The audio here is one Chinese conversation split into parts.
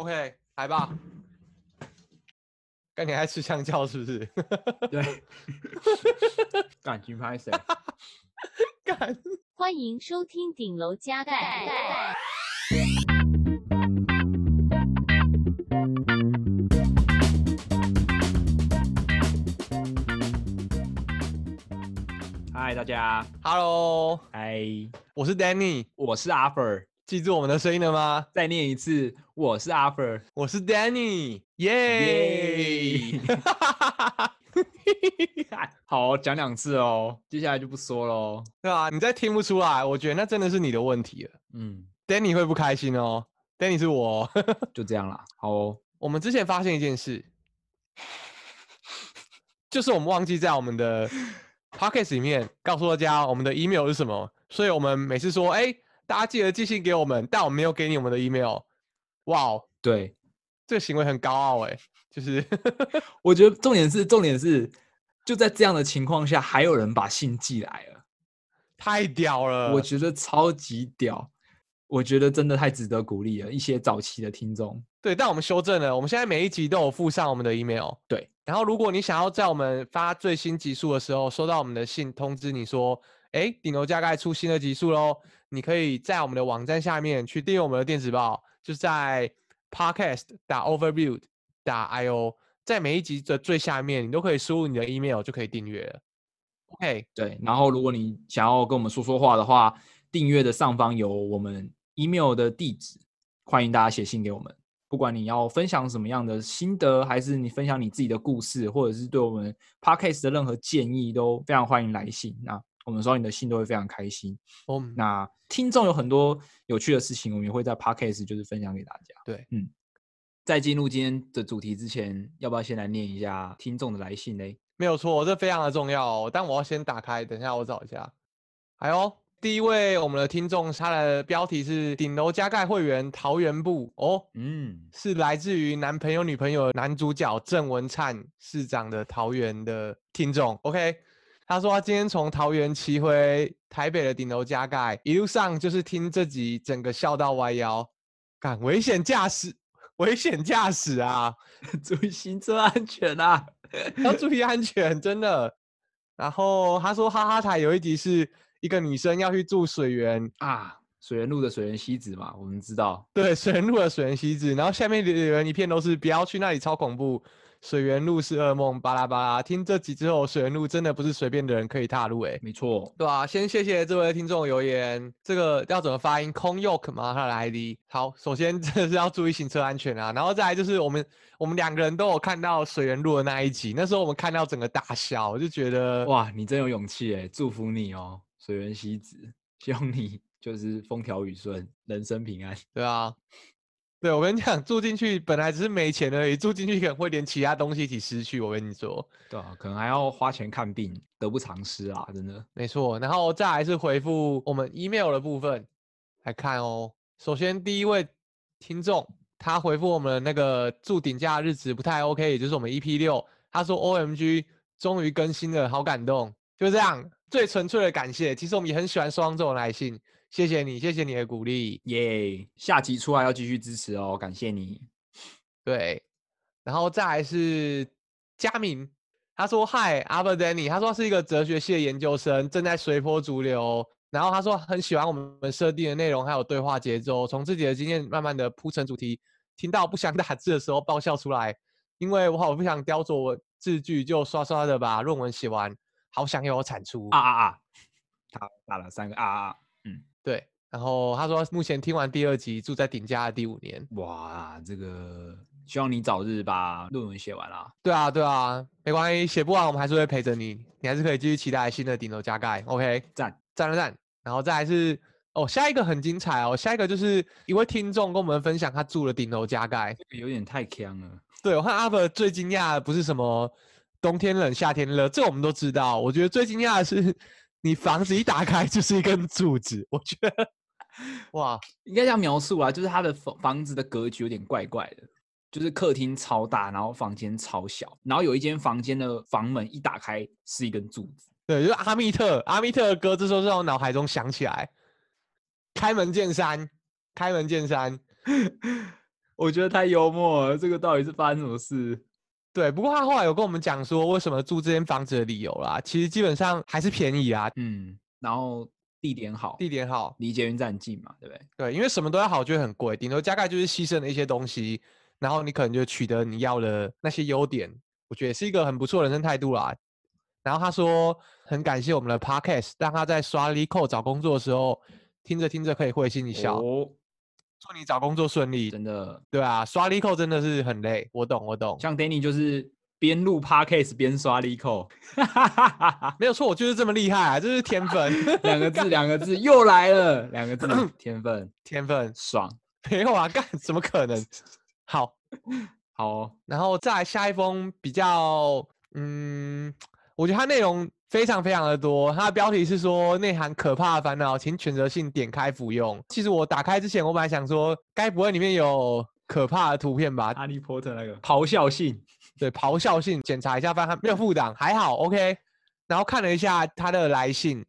OK，来吧。干，你还吃香蕉是不是？对。感情拍谁？干。欢迎收听顶楼加盖。嗨，大家。Hello。嗨，我是 Danny，我是 Arthur。记住我们的声音了吗？再念一次，我是 Arthur，我是 Danny，耶！好，讲两次哦，接下来就不说喽。对啊，你再听不出来，我觉得那真的是你的问题了。嗯，Danny 会不开心哦。Danny 是我，就这样啦。好哦，我们之前发现一件事，就是我们忘记在我们的 p o c k e t 里面告诉大家我们的 email 是什么，所以我们每次说，哎。大家记得寄信给我们，但我没有给你我们的 email。哇哦，对，这个行为很高傲哎，就是 我觉得重点是重点是，就在这样的情况下，还有人把信寄来了，太屌了！我觉得超级屌，我觉得真的太值得鼓励了。一些早期的听众，对，但我们修正了，我们现在每一集都有附上我们的 email。对，然后如果你想要在我们发最新集数的时候收到我们的信通知，你说。哎，顶楼加盖出新的集数喽！你可以在我们的网站下面去订阅我们的电子报，就在 podcast 打 overview 打 io，在每一集的最下面，你都可以输入你的 email 就可以订阅了。OK，对。然后如果你想要跟我们说说话的话，订阅的上方有我们 email 的地址，欢迎大家写信给我们。不管你要分享什么样的心得，还是你分享你自己的故事，或者是对我们 podcast 的任何建议，都非常欢迎来信。那我们收到你的信都会非常开心。哦，那听众有很多有趣的事情，我们也会在 Podcast 就是分享给大家。对，嗯，在进入今天的主题之前，要不要先来念一下听众的来信呢？没有错，这非常的重要哦。但我要先打开，等一下我找一下。还有第一位我们的听众，他的标题是顶楼加盖会员桃园部哦，嗯，是来自于男朋友女朋友男主角郑文灿市长的桃园的听众。OK。他说他今天从桃园骑回台北的顶楼加盖，一路上就是听这集，整个笑到弯腰。干，危险驾驶，危险驾驶啊！注意行车安全啊！要注意安全，真的。然后他说哈哈台有一集是一个女生要去住水源啊，水源路的水源希子嘛，我们知道。对，水源路的水源希子，然后下面留言一片都是不要去那里，超恐怖。水源路是噩梦，巴拉巴拉。听这集之后，水源路真的不是随便的人可以踏入，哎，没错，对啊，先谢谢这位听众留言，这个要怎么发音？空 yoke 吗？他的 ID。好，首先 真的是要注意行车安全啊，然后再来就是我们我们两个人都有看到水源路的那一集，那时候我们看到整个大笑，我就觉得哇，你真有勇气哎，祝福你哦，水源希子，希望你就是风调雨顺，人生平安，对啊。对，我跟你讲，住进去本来只是没钱而已，住进去可能会连其他东西一起失去。我跟你说，对啊，可能还要花钱看病，得不偿失啊，真的。没错，然后再来是回复我们 email 的部分来看哦。首先第一位听众，他回复我们那个住顶价日子不太 OK，也就是我们 EP 六，他说 OMG，终于更新了，好感动，就这样，最纯粹的感谢。其实我们也很喜欢收到这种来信。谢谢你，谢谢你的鼓励，耶、yeah！下集出来要继续支持哦，感谢你。对，然后再来是佳明，他说嗨，Albert Danny，他说他是一个哲学系的研究生，正在随波逐流。然后他说很喜欢我们设定的内容，还有对话节奏，从自己的经验慢慢的铺成主题，听到不想打字的时候爆笑出来，因为我好不想雕琢字句，就刷刷的把论文写完，好想有产出啊啊啊！他打了三个啊啊，嗯。对，然后他说目前听完第二集，住在顶家的第五年。哇，这个希望你早日把论文写完啦。对啊，对啊，没关系，写不完我们还是会陪着你，你还是可以继续期待新的顶楼加盖。OK，赞赞了赞。然后再来是哦，下一个很精彩哦，下一个就是一位听众跟我们分享他住了顶楼加盖，有点太强了。对，我看阿伯最惊讶的不是什么冬天冷夏天热，这我们都知道。我觉得最惊讶的是。你房子一打开就是一根柱子，我觉得，哇，应该这样描述啊，就是他的房房子的格局有点怪怪的，就是客厅超大，然后房间超小，然后有一间房间的房门一打开是一根柱子，对，就是阿密特，阿密特的歌，这时候在我脑海中响起来，开门见山，开门见山，我觉得太幽默了。这个到底是发生什么事？对，不过他后来有跟我们讲说，为什么住这间房子的理由啦。其实基本上还是便宜啊。嗯，然后地点好，地点好，离捷运站近嘛，对不对？对，因为什么都要好，就会很贵。顶多加盖就是牺牲了一些东西，然后你可能就取得你要的那些优点。我觉得是一个很不错的人生态度啦。然后他说很感谢我们的 Podcast，让他在刷 LeetCode 找工作的时候，听着听着可以会心一笑。哦，祝你找工作顺利，真的。对啊，刷 LeetCode 真的是很累，我懂我懂。像 Danny 就是边录 Podcast 边刷 LeetCode，没有错，我就是这么厉害啊，这是天分。两个字，两个字又来了，两个字，天分，天分，爽。没有啊，干怎么可能？好，好哦，然后再来下一封比较，嗯。我觉得它内容非常非常的多，它的标题是说内含可怕的烦恼，请选择性点开服用。其实我打开之前，我本来想说，该不会里面有可怕的图片吧？哈利波特那个咆哮性，对，咆哮性，检查一下，发现没有附档，还好，OK。然后看了一下他的来信，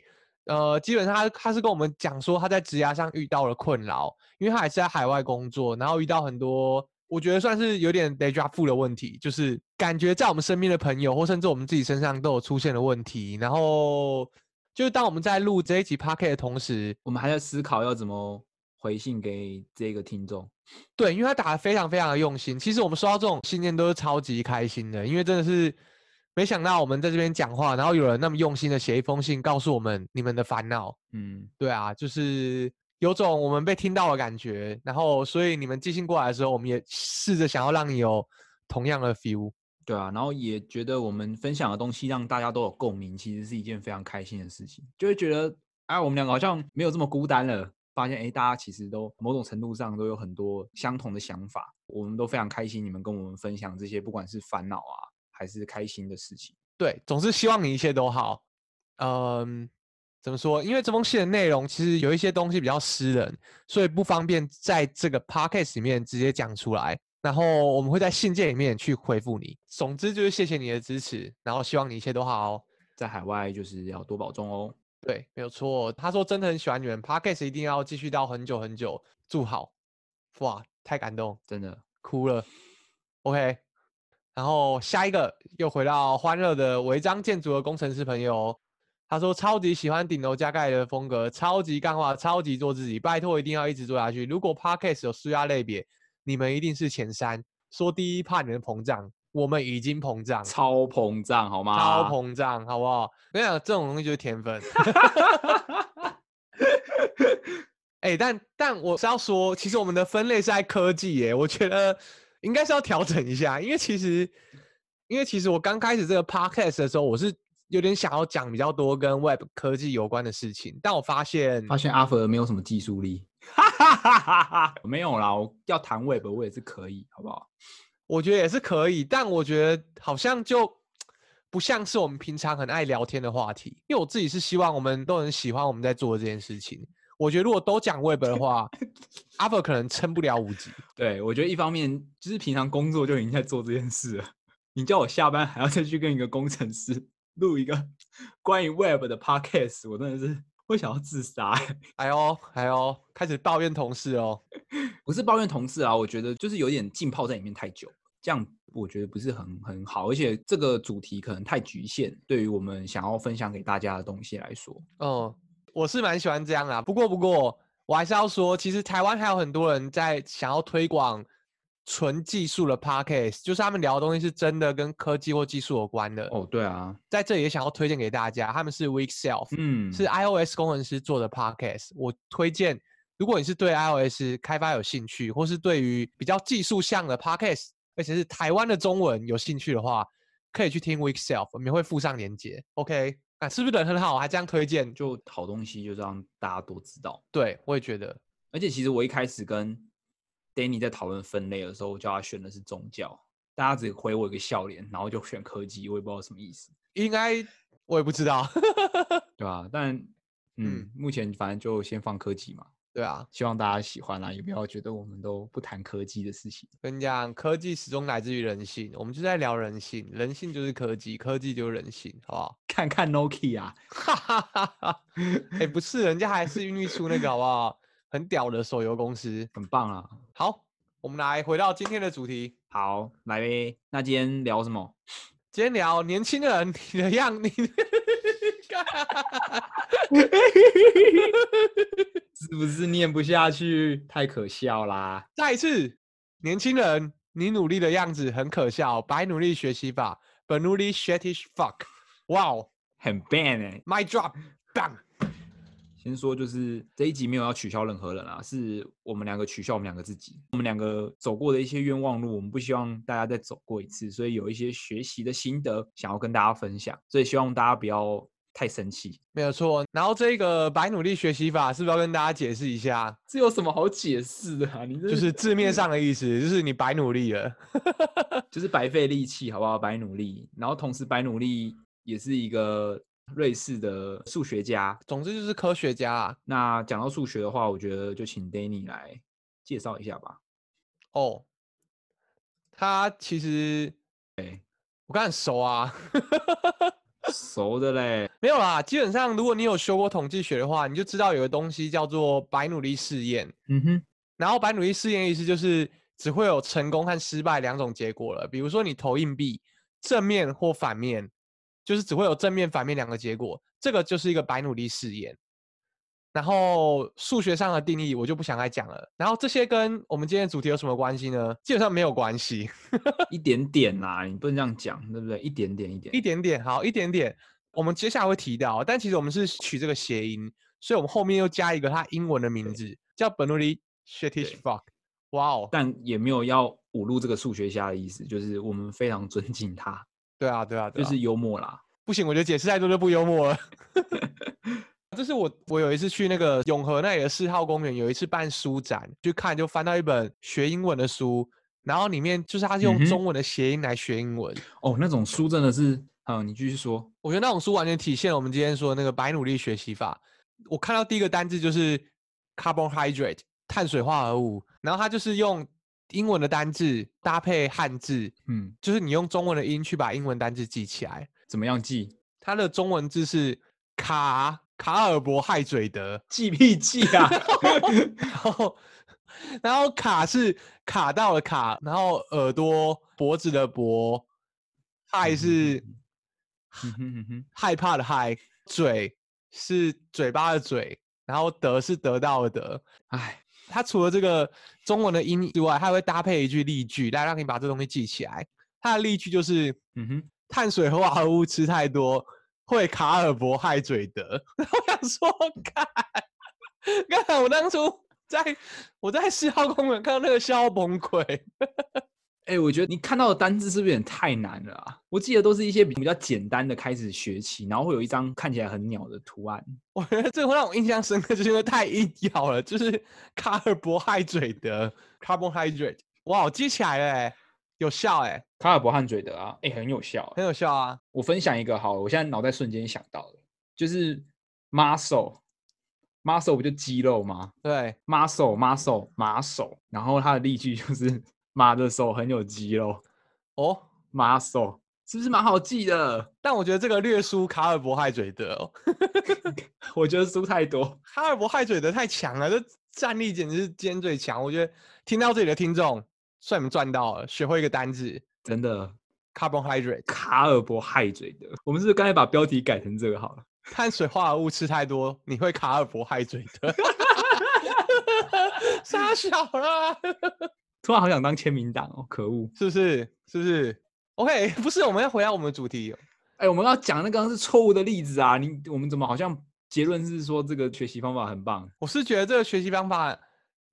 呃，基本上他他是跟我们讲说他在职涯上遇到了困扰，因为他也是在海外工作，然后遇到很多。我觉得算是有点 deja vu 的问题，就是感觉在我们身边的朋友或甚至我们自己身上都有出现的问题。然后就是当我们在录这一集 Podcast 的同时，我们还在思考要怎么回信给这个听众。对，因为他打的非常非常的用心。其实我们收到这种信件都是超级开心的，因为真的是没想到我们在这边讲话，然后有人那么用心的写一封信告诉我们你们的烦恼。嗯，对啊，就是。有种我们被听到的感觉，然后所以你们寄信过来的时候，我们也试着想要让你有同样的 feel，对啊，然后也觉得我们分享的东西让大家都有共鸣，其实是一件非常开心的事情，就会觉得哎，我们两个好像没有这么孤单了，发现哎，大家其实都某种程度上都有很多相同的想法，我们都非常开心你们跟我们分享这些，不管是烦恼啊还是开心的事情，对，总是希望你一切都好，嗯。怎么说？因为这封信的内容其实有一些东西比较私人，所以不方便在这个 podcast 里面直接讲出来。然后我们会在信件里面去回复你。总之就是谢谢你的支持，然后希望你一切都好哦。在海外就是要多保重哦。对，没有错。他说真的很喜欢你们 podcast，一定要继续到很久很久。祝好。哇，太感动，真的哭了。OK，然后下一个又回到欢乐的违章建筑的工程师朋友。他说超级喜欢顶楼加盖的风格，超级干话，超级做自己，拜托一定要一直做下去。如果 Podcast 有纾压类别，你们一定是前三。说第一怕你们膨胀，我们已经膨胀，超膨胀好吗？超膨胀好不好？跟你讲，这种东西就是天分。哎、欸，但但我是要说，其实我们的分类是在科技耶，我觉得应该是要调整一下，因为其实，因为其实我刚开始这个 Podcast 的时候，我是。有点想要讲比较多跟 Web 科技有关的事情，但我发现发现阿佛没有什么技术力，哈哈哈哈哈，没有啦，我要谈 Web 我也是可以，好不好？我觉得也是可以，但我觉得好像就不像是我们平常很爱聊天的话题，因为我自己是希望我们都很喜欢我们在做的这件事情。我觉得如果都讲 Web 的话，阿佛可能撑不了五集。对，我觉得一方面就是平常工作就已经在做这件事了，你叫我下班还要再去跟一个工程师。录一个 关于 Web 的 Podcast，我真的是会想要自杀。哎呦，哎呦，开始抱怨同事哦，不是抱怨同事啊，我觉得就是有点浸泡在里面太久，这样我觉得不是很很好，而且这个主题可能太局限，对于我们想要分享给大家的东西来说，嗯，我是蛮喜欢这样啦。不过，不过我还是要说，其实台湾还有很多人在想要推广。纯技术的 podcast 就是他们聊的东西是真的跟科技或技术有关的哦。对啊，在这里也想要推荐给大家，他们是 Week Self，嗯，是 iOS 工程师做的 podcast。我推荐，如果你是对 iOS 开发有兴趣，或是对于比较技术向的 podcast，而且是台湾的中文有兴趣的话，可以去听 Week Self，我们会附上连接。OK，啊，是不是人很好？还这样推荐，就好东西就让大家都知道。对，我也觉得。而且其实我一开始跟 Danny 在讨论分类的时候，我叫他选的是宗教，大家只回我一个笑脸，然后就选科技，我也不知道什么意思。应该我也不知道，对吧？但嗯，嗯，目前反正就先放科技嘛。对啊，希望大家喜欢啦，也不要觉得我们都不谈科技的事情。跟你讲，科技始终来自于人性，我们就在聊人性，人性就是科技，科技就是人性，好不好？看看 Nokia，哈哈哈哈哎，不是，人家还是孕育出那个，好不好？很屌的手游公司，很棒啊！好，我们来回到今天的主题。好，来呗。那今天聊什么？今天聊年轻人，你的样，你 是不是念不下去？太可笑啦！再一次，年轻人，你努力的样子很可笑。白努力学习法，本努力 shittish fuck。哇哦，很 ban 哎，my drop bang。先说，就是这一集没有要取消任何人啊，是我们两个取消我们两个自己。我们两个走过的一些冤枉路，我们不希望大家再走过一次，所以有一些学习的心得想要跟大家分享，所以希望大家不要太生气。没有错。然后这个白努力学习法是不是要跟大家解释一下？这有什么好解释的啊？你就是字面上的意思，就是你白努力了，就是白费力气，好不好？白努力，然后同时白努力也是一个。瑞士的数学家，总之就是科学家啊。那讲到数学的话，我觉得就请 Danny 来介绍一下吧。哦，他其实，哎，我跟他很熟啊，熟的嘞。没有啦，基本上如果你有修过统计学的话，你就知道有个东西叫做白努力试验。嗯哼，然后白努力试验意思就是只会有成功和失败两种结果了。比如说你投硬币，正面或反面。就是只会有正面、反面两个结果，这个就是一个白努力试验。然后数学上的定义我就不想再讲了。然后这些跟我们今天的主题有什么关系呢？基本上没有关系，一点点啦，你不能这样讲，对不对？一点点，一点，一点点，好，一点点。我们接下来会提到，但其实我们是取这个谐音，所以我们后面又加一个它英文的名字，叫本努力 shittish fuck。哇哦！但也没有要侮辱这个数学家的意思，就是我们非常尊敬他。对啊，对啊，对啊，就是幽默啦。不行，我觉得解释太多就不幽默了。这是我，我有一次去那个永和那里的四号公园，有一次办书展，去看就翻到一本学英文的书，然后里面就是他是用中文的谐音来学英文。嗯。哦，那种书真的是，嗯，你继续说。我觉得那种书完全体现了我们今天说的那个白努力学习法。我看到第一个单字就是 carbohydrate，碳水化合物，然后他就是用。英文的单字搭配汉字，嗯，就是你用中文的音去把英文单字记起来。怎么样记？它的中文字是卡卡尔伯害嘴德，记屁记啊！然后，然后卡是卡到了卡，然后耳朵脖子的脖，害是害怕的害，嘴是嘴巴的嘴，然后得是得到的得。哎。它除了这个中文的音之外，它还会搭配一句例句来让你把这东西记起来。它的例句就是：嗯哼，碳水化合物吃太多会卡尔伯害嘴德。我想说，看，刚才我当初在我在四号公园看到那个笑崩溃。哎、欸，我觉得你看到的单字是不是有点太难了啊？我记得都是一些比较简单的开始学起，然后会有一张看起来很鸟的图案。我觉得这个会让我印象深刻，就是因为太硬要了，就是卡尔伯害嘴的 （carbohydrate）。哇，记起来了、欸，有效哎、欸！卡尔伯害嘴的啊，哎、欸，很有效，很有效啊！我分享一个好了，我现在脑袋瞬间想到了，就是 muscle，muscle 不就肌肉吗？对，muscle，muscle，马手，然后它的例句就是。马的手很有肌肉哦，马手是不是蛮好记的？但我觉得这个略输卡尔伯害嘴德哦，我觉得输太多。卡尔伯害嘴德太强了，这战力简直是今天最强。我觉得听到这里的听众，算你们赚到了，学会一个单字，真的。carbohydrate，卡尔伯害嘴的。我们是不是刚才把标题改成这个好了？碳水化合物吃太多，你会卡尔伯害嘴德。杀小了。突然好想当签名档哦，可恶，是不是？是不是？OK，不是，我们要回到我们的主题。哎、欸，我们要讲那个是错误的例子啊！你我们怎么好像结论是说这个学习方法很棒？我是觉得这个学习方法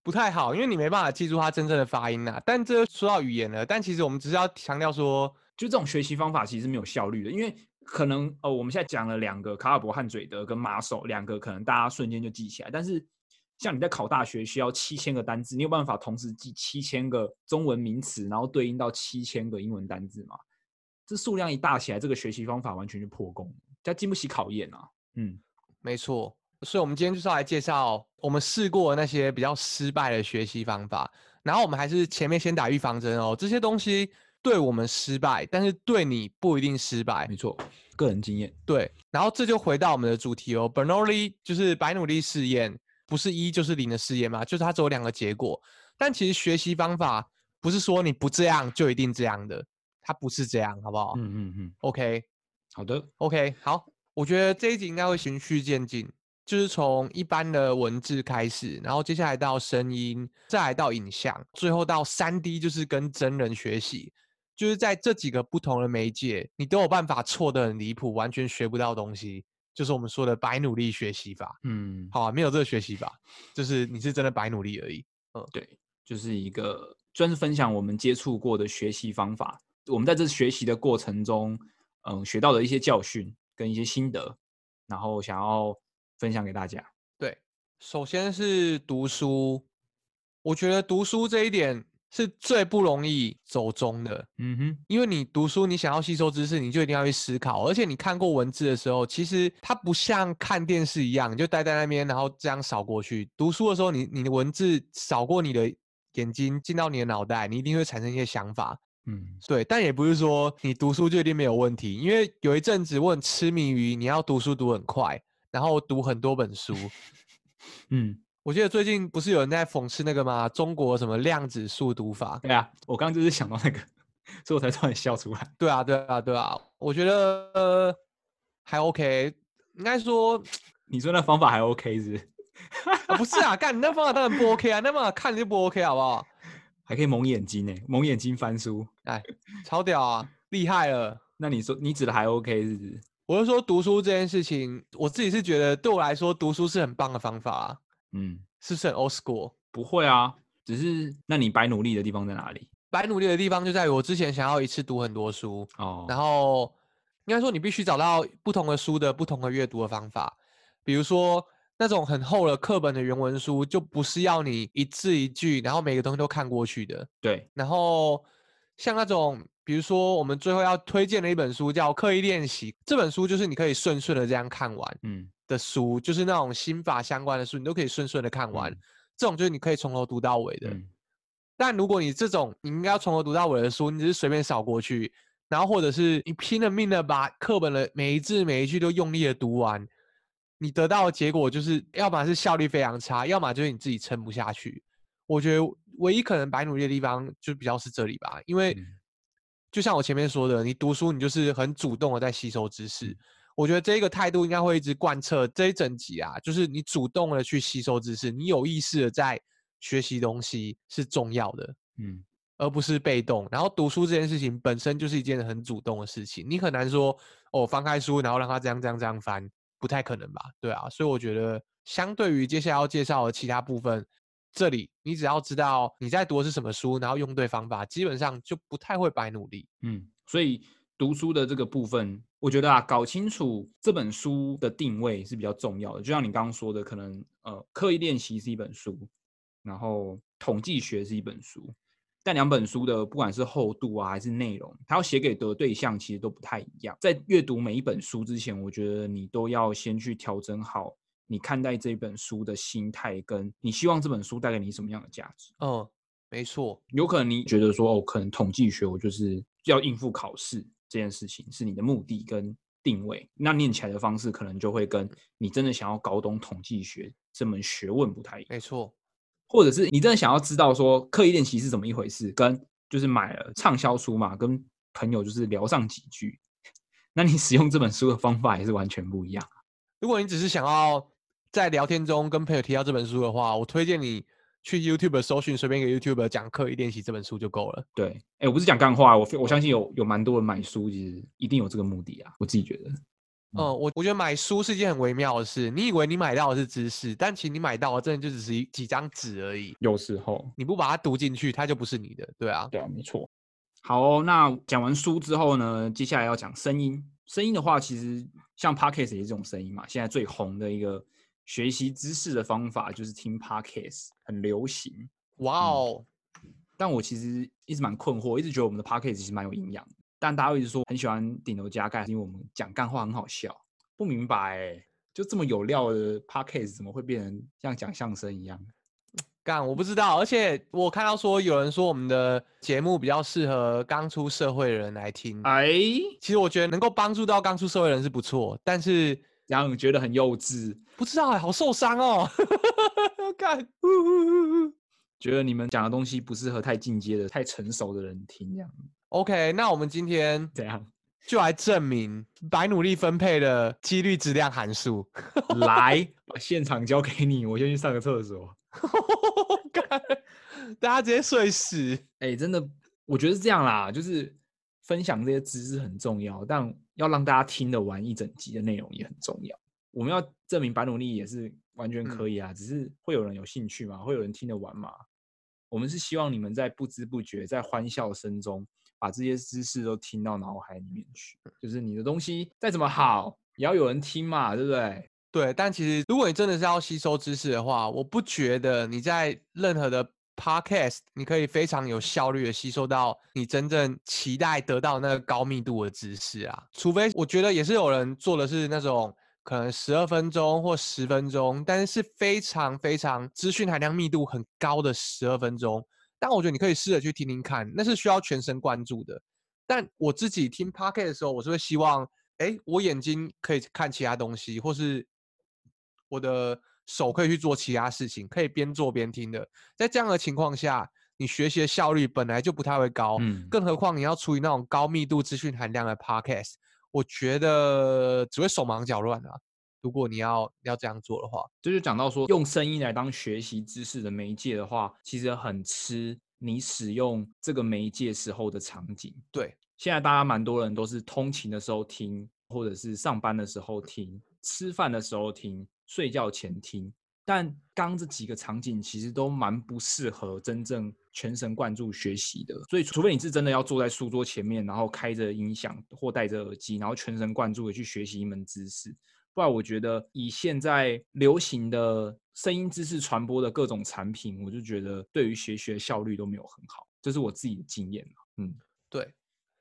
不太好，因为你没办法记住它真正的发音啊。但这说到语言了，但其实我们只是要强调说，就这种学习方法其实没有效率的，因为可能哦，我们现在讲了两个卡尔伯汉嘴德跟马首两个，可能大家瞬间就记起来，但是。像你在考大学需要七千个单字，你有办法同时记七千个中文名词，然后对应到七千个英文单字吗？这数量一大起来，这个学习方法完全就破功，它经不起考验啊。嗯，没错。所以，我们今天就是要来介绍我们试过的那些比较失败的学习方法。然后，我们还是前面先打预防针哦，这些东西对我们失败，但是对你不一定失败。没错，个人经验。对。然后，这就回到我们的主题哦，Bernoulli 就是白努力试验。不是一就是零的试验嘛，就是它只有两个结果。但其实学习方法不是说你不这样就一定这样的，它不是这样，好不好？嗯嗯嗯。OK，好的，OK，好。我觉得这一集应该会循序渐进，就是从一般的文字开始，然后接下来到声音，再来到影像，最后到 3D，就是跟真人学习。就是在这几个不同的媒介，你都有办法错得很离谱，完全学不到东西。就是我们说的白努力学习法。嗯，好啊，没有这个学习法，就是你是真的白努力而已。嗯，对，就是一个专是分享我们接触过的学习方法。我们在这学习的过程中，嗯，学到的一些教训跟一些心得，然后想要分享给大家。对，首先是读书，我觉得读书这一点。是最不容易走中的，嗯哼，因为你读书，你想要吸收知识，你就一定要去思考，而且你看过文字的时候，其实它不像看电视一样，你就待在那边，然后这样扫过去。读书的时候，你你的文字扫过你的眼睛，进到你的脑袋，你一定会产生一些想法，嗯，对。但也不是说你读书就一定没有问题，因为有一阵子我很痴迷于你要读书读很快，然后读很多本书，嗯。我记得最近不是有人在讽刺那个吗？中国什么量子速读法？对啊，我刚刚就是想到那个，所以我才突然笑出来。对啊，对啊，对啊，我觉得、呃、还 OK，应该说，你说那方法还 OK 是不是？啊、不是啊，干你那方法当然不 OK 啊，那方法看就不 OK 好不好？还可以蒙眼睛呢，蒙眼睛翻书，哎，超屌啊，厉害了。那你说你指的还 OK 是不是？我是说读书这件事情，我自己是觉得对我来说读书是很棒的方法啊。嗯，是不是很 old school？不会啊，只是那你白努力的地方在哪里？白努力的地方就在于我之前想要一次读很多书哦，然后应该说你必须找到不同的书的不同的阅读的方法，比如说那种很厚的课本的原文书，就不是要你一字一句，然后每个东西都看过去的。对，然后像那种比如说我们最后要推荐的一本书叫《刻意练习》，这本书就是你可以顺顺的这样看完。嗯。的书就是那种心法相关的书，你都可以顺顺的看完。嗯、这种就是你可以从头读到尾的。嗯、但如果你这种你应该要从头读到尾的书，你只是随便扫过去，然后或者是你拼了命的把课本的每一字每一句都用力的读完，你得到的结果就是要么是效率非常差，要么就是你自己撑不下去。我觉得唯一可能白努力的地方就比较是这里吧，因为就像我前面说的，你读书你就是很主动的在吸收知识。我觉得这个态度应该会一直贯彻这一整集啊，就是你主动的去吸收知识，你有意识的在学习东西是重要的，嗯，而不是被动。然后读书这件事情本身就是一件很主动的事情，你很难说哦，翻开书然后让它这样这样这样翻，不太可能吧？对啊，所以我觉得相对于接下来要介绍的其他部分，这里你只要知道你在读的是什么书，然后用对方法，基本上就不太会白努力。嗯，所以读书的这个部分。我觉得啊，搞清楚这本书的定位是比较重要的。就像你刚刚说的，可能呃，刻意练习是一本书，然后统计学是一本书，但两本书的不管是厚度啊，还是内容，它要写给的对象其实都不太一样。在阅读每一本书之前，我觉得你都要先去调整好你看待这本书的心态，跟你希望这本书带给你什么样的价值。嗯，没错。有可能你觉得说，哦，可能统计学我就是要应付考试。这件事情是你的目的跟定位，那念起来的方式可能就会跟你真的想要搞懂统计学这门学问不太一样。没错，或者是你真的想要知道说刻意练习是怎么一回事，跟就是买了畅销书嘛，跟朋友就是聊上几句，那你使用这本书的方法也是完全不一样。如果你只是想要在聊天中跟朋友提到这本书的话，我推荐你。去 YouTube 搜寻，随便一个 YouTuber 讲课一练习这本书就够了。对，哎、欸，我不是讲干话，我我相信有有蛮多人买书，其实一定有这个目的啊。我自己觉得，嗯，我我觉得买书是一件很微妙的事。你以为你买到的是知识，但其实你买到的真的就只是一几张纸而已。有时候你不把它读进去，它就不是你的。对啊，对啊，没错。好、哦，那讲完书之后呢，接下来要讲声音。声音的话，其实像 Podcast 也是这种声音嘛，现在最红的一个学习知识的方法就是听 Podcast，很流行。哇哦！但我其实一直蛮困惑，一直觉得我们的 podcast 其实蛮有营养。但大家一直说很喜欢顶楼加盖，因为我们讲干话很好笑。不明白，就这么有料的 podcast 怎么会变成像讲相声一样？干，我不知道。而且我看到说有人说我们的节目比较适合刚出社会的人来听。哎，其实我觉得能够帮助到刚出社会的人是不错，但是让人觉得很幼稚。不知道哎，好受伤哦。干。觉得你们讲的东西不适合太进阶的、太成熟的人听这样。OK，那我们今天怎样？就来证明白努力分配的几率质量函数。来，把现场交给你，我先去上个厕所。大家直接睡死。哎、欸，真的，我觉得是这样啦，就是分享这些知识很重要，但要让大家听得完一整集的内容也很重要。我们要证明白努力也是完全可以啊，嗯、只是会有人有兴趣嘛，会有人听得完嘛。我们是希望你们在不知不觉、在欢笑声中。把这些知识都听到脑海里面去，就是你的东西再怎么好，也要有人听嘛，对不对？对。但其实，如果你真的是要吸收知识的话，我不觉得你在任何的 podcast，你可以非常有效率的吸收到你真正期待得到那个高密度的知识啊。除非我觉得也是有人做的是那种可能十二分钟或十分钟，但是非常非常资讯含量密度很高的十二分钟。但我觉得你可以试着去听听看，那是需要全神贯注的。但我自己听 Podcast 的时候，我是会希望，哎，我眼睛可以看其他东西，或是我的手可以去做其他事情，可以边做边听的。在这样的情况下，你学习的效率本来就不太会高，嗯，更何况你要处理那种高密度资讯含量的 Podcast，我觉得只会手忙脚乱啊。如果你要要这样做的话，这就讲到说，用声音来当学习知识的媒介的话，其实很吃你使用这个媒介时候的场景。对，现在大家蛮多人都是通勤的时候听，或者是上班的时候听，吃饭的时候听，睡觉前听。但刚这几个场景其实都蛮不适合真正全神贯注学习的。所以，除非你是真的要坐在书桌前面，然后开着音响或戴着耳机，然后全神贯注的去学习一门知识。不然，我觉得以现在流行的声音知识传播的各种产品，我就觉得对于学习的效率都没有很好，这是我自己的经验。嗯，对。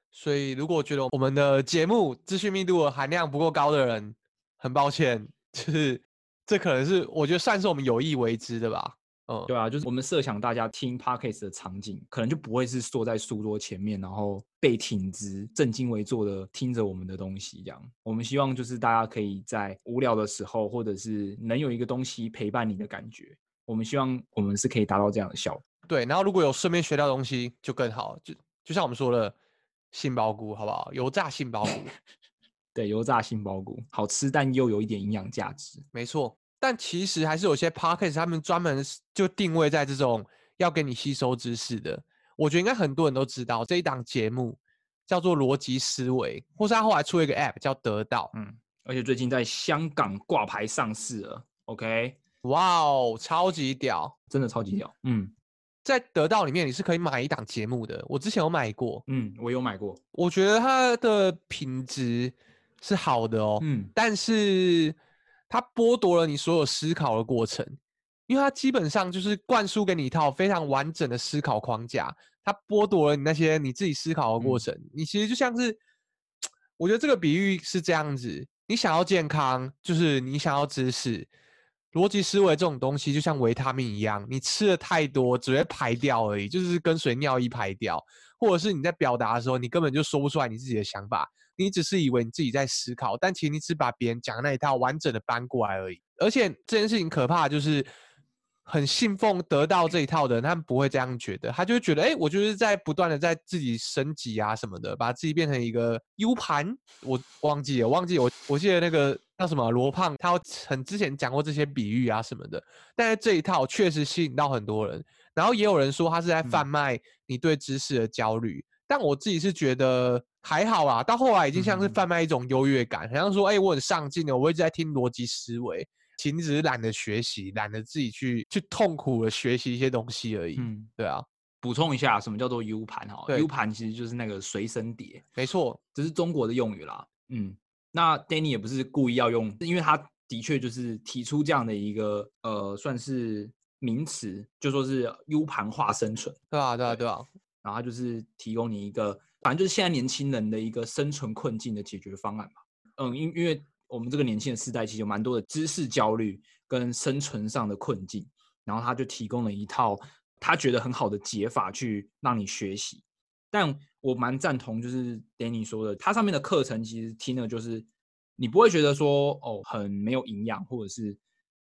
所以，如果觉得我们的节目资讯密度含量不够高的人，很抱歉，就是这可能是我觉得算是我们有意为之的吧。嗯，对啊，就是我们设想大家听 Podcast 的场景，可能就不会是坐在书桌前面，然后背挺直、正襟危坐的听着我们的东西这样。我们希望就是大家可以在无聊的时候，或者是能有一个东西陪伴你的感觉。我们希望我们是可以达到这样的效果。对，然后如果有顺便学到东西就更好。就就像我们说的，杏鲍菇好不好？油炸杏鲍菇，对，油炸杏鲍菇好吃，但又有一点营养价值。没错。但其实还是有些 podcast 他们专门就定位在这种要给你吸收知识的。我觉得应该很多人都知道这一档节目叫做逻辑思维，或是他后来出了一个 app 叫得到，嗯，而且最近在香港挂牌上市了。OK，哇哦，超级屌，真的超级屌。嗯，在得到里面你是可以买一档节目的，我之前有买过，嗯，我有买过，我觉得它的品质是好的哦，嗯，但是。它剥夺了你所有思考的过程，因为它基本上就是灌输给你一套非常完整的思考框架，它剥夺了你那些你自己思考的过程。嗯、你其实就像是，我觉得这个比喻是这样子：你想要健康，就是你想要知识，逻辑思维这种东西就像维他命一样，你吃的太多只会排掉而已，就是跟随尿液排掉，或者是你在表达的时候，你根本就说不出来你自己的想法。你只是以为你自己在思考，但其实你只把别人讲的那一套完整的搬过来而已。而且这件事情可怕的就是，很信奉得到这一套的人，他们不会这样觉得，他就会觉得，哎、欸，我就是在不断的在自己升级啊什么的，把自己变成一个 U 盘。我忘记了，忘记了我我记得那个叫什么罗胖，他很之前讲过这些比喻啊什么的。但是这一套确实吸引到很多人，然后也有人说他是在贩卖你对知识的焦虑。嗯但我自己是觉得还好啊，到后来已经像是贩卖一种优越感，好、嗯、像说，哎、欸，我很上进的，我一直在听逻辑思维，其实你只是懒得学习，懒得自己去去痛苦的学习一些东西而已。嗯，对啊。补充一下，什么叫做 U 盘哈？U 盘其实就是那个随身碟，没错，这是中国的用语啦。嗯，那 Danny 也不是故意要用，因为他的确就是提出这样的一个呃，算是名词，就说是 U 盘化生存。对啊，对啊，对啊。然后就是提供你一个，反正就是现在年轻人的一个生存困境的解决方案吧。嗯，因因为我们这个年轻的世代其实有蛮多的知识焦虑跟生存上的困境，然后他就提供了一套他觉得很好的解法去让你学习。但我蛮赞同就是 Danny 说的，他上面的课程其实听了就是你不会觉得说哦很没有营养，或者是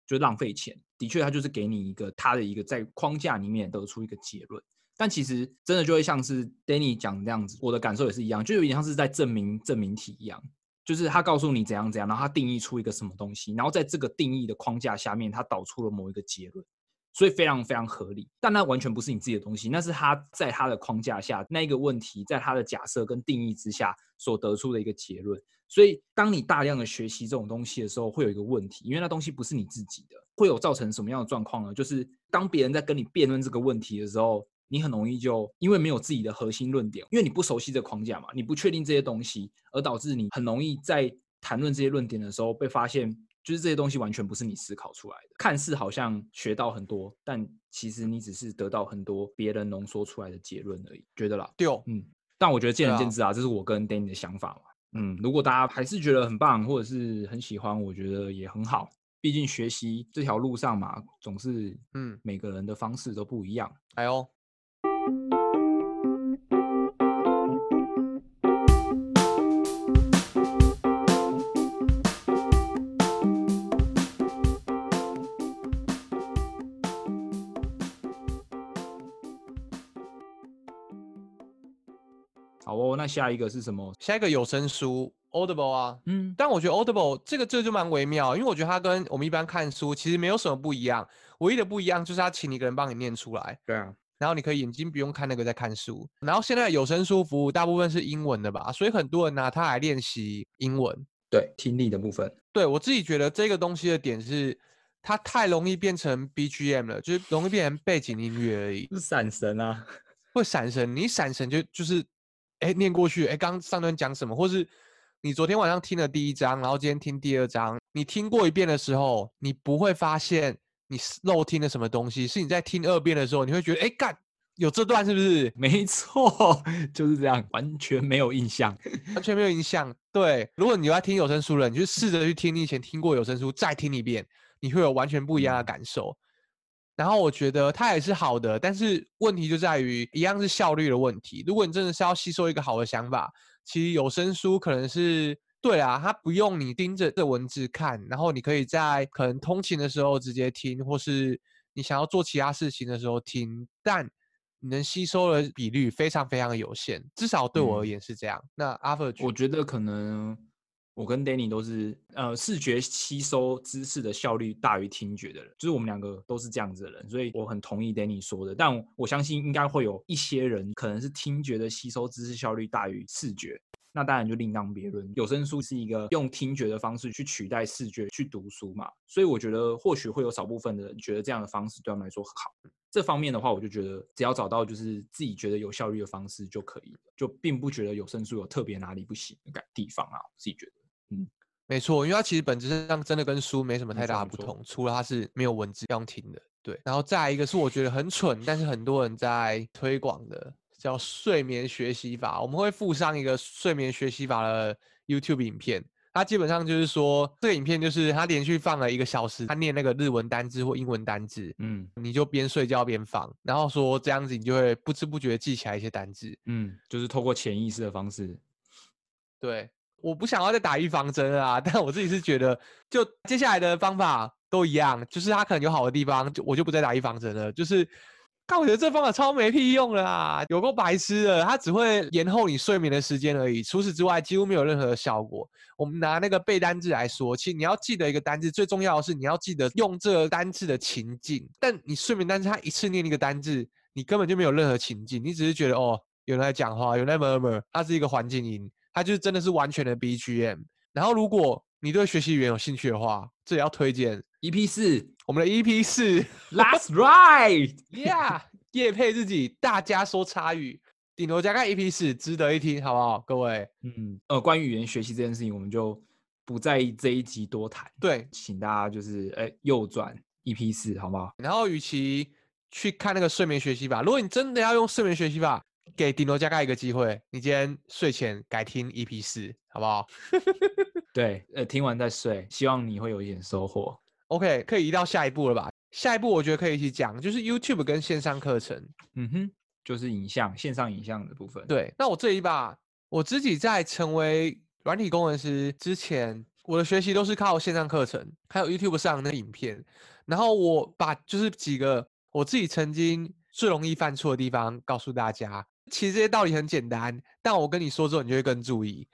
就浪费钱。的确，他就是给你一个他的一个在框架里面得出一个结论。但其实真的就会像是 Danny 讲的那样子，我的感受也是一样，就有点像是在证明证明题一样，就是他告诉你怎样怎样，然后他定义出一个什么东西，然后在这个定义的框架下面，他导出了某一个结论，所以非常非常合理。但那完全不是你自己的东西，那是他在他的框架下那一个问题，在他的假设跟定义之下所得出的一个结论。所以当你大量的学习这种东西的时候，会有一个问题，因为那东西不是你自己的，会有造成什么样的状况呢？就是当别人在跟你辩论这个问题的时候。你很容易就因为没有自己的核心论点，因为你不熟悉这框架嘛，你不确定这些东西，而导致你很容易在谈论这些论点的时候被发现，就是这些东西完全不是你思考出来的。看似好像学到很多，但其实你只是得到很多别人浓缩出来的结论而已。觉得啦，对哦，嗯，但我觉得见仁见智啊，这是我跟 Danny 的想法嘛。嗯，如果大家还是觉得很棒，或者是很喜欢，我觉得也很好。毕竟学习这条路上嘛，总是嗯，每个人的方式都不一样。哎呦。那下一个是什么？下一个有声书 Audible 啊，嗯，但我觉得 Audible 这个这就蛮微妙，因为我觉得它跟我们一般看书其实没有什么不一样，唯一的不一样就是它请你一个人帮你念出来，对啊，然后你可以眼睛不用看那个在看书，然后现在有声书服务大部分是英文的吧，所以很多人拿它来练习英文，对，听力的部分，对，我自己觉得这个东西的点是它太容易变成 BGM 了，就是容易变成背景音乐而已，是闪神啊，会闪神，你闪神就就是。哎，念过去，哎，刚上段讲什么？或是你昨天晚上听了第一章，然后今天听第二章，你听过一遍的时候，你不会发现你漏听了什么东西，是你在听二遍的时候，你会觉得，哎，干，有这段是不是？没错，就是这样，完全没有印象，完全没有印象。对，如果你要听有声书了，你就试着去听你以前听过有声书，再听一遍，你会有完全不一样的感受。然后我觉得它也是好的，但是问题就在于一样是效率的问题。如果你真的是要吸收一个好的想法，其实有声书可能是对啊，它不用你盯着这文字看，然后你可以在可能通勤的时候直接听，或是你想要做其他事情的时候听，但你能吸收的比率非常非常有限，至少对我而言是这样。嗯、那阿福，我觉得可能。我跟 Danny 都是呃视觉吸收知识的效率大于听觉的人，就是我们两个都是这样子的人，所以我很同意 Danny 说的。但我相信应该会有一些人可能是听觉的吸收知识效率大于视觉，那当然就另当别论。有声书是一个用听觉的方式去取代视觉去读书嘛，所以我觉得或许会有少部分的人觉得这样的方式对他们来说很好。这方面的话，我就觉得只要找到就是自己觉得有效率的方式就可以了，就并不觉得有声书有特别哪里不行的地方啊，我自己觉得。嗯，没错，因为它其实本质上真的跟书没什么太大的不同，除了它是没有文字要听的。对，然后再来一个是我觉得很蠢，但是很多人在推广的叫睡眠学习法。我们会附上一个睡眠学习法的 YouTube 影片，它基本上就是说，这个影片就是他连续放了一个小时，他念那个日文单字或英文单字，嗯，你就边睡觉边放，然后说这样子你就会不知不觉记起来一些单字，嗯，就是透过潜意识的方式，对。我不想要再打预防针啊，但我自己是觉得，就接下来的方法都一样，就是它可能有好的地方，就我就不再打预防针了。就是，但我觉得这方法超没屁用了啊，有够白痴的，它只会延后你睡眠的时间而已，除此之外几乎没有任何的效果。我们拿那个背单字来说，其实你要记得一个单字，最重要的是你要记得用这个单字的情境。但你睡眠单字，它一次念一个单字，你根本就没有任何情境，你只是觉得哦，有人在讲话，有人在 murmur，它是一个环境音。它就是真的是完全的 BGM。然后，如果你对学习语言有兴趣的话，这也要推荐 EP 四，我们的 EP 四，Last Ride，Yeah，叶配自己，大家说差语，顶楼加盖 EP 四，值得一听，好不好？各位，嗯，呃，关于语言学习这件事情，我们就不在这一集多谈。对，请大家就是哎右转 EP 四，好不好？然后，与其去看那个睡眠学习法，如果你真的要用睡眠学习法。给顶楼加盖一个机会，你今天睡前改听 EP 四，好不好？对，呃，听完再睡，希望你会有一点收获。OK，可以移到下一步了吧？下一步我觉得可以一起讲，就是 YouTube 跟线上课程。嗯哼，就是影像，线上影像的部分。对，那我这一把，我自己在成为软体工程师之前，我的学习都是靠线上课程，还有 YouTube 上的影片，然后我把就是几个我自己曾经最容易犯错的地方告诉大家。其实这些道理很简单，但我跟你说之后，你就会更注意。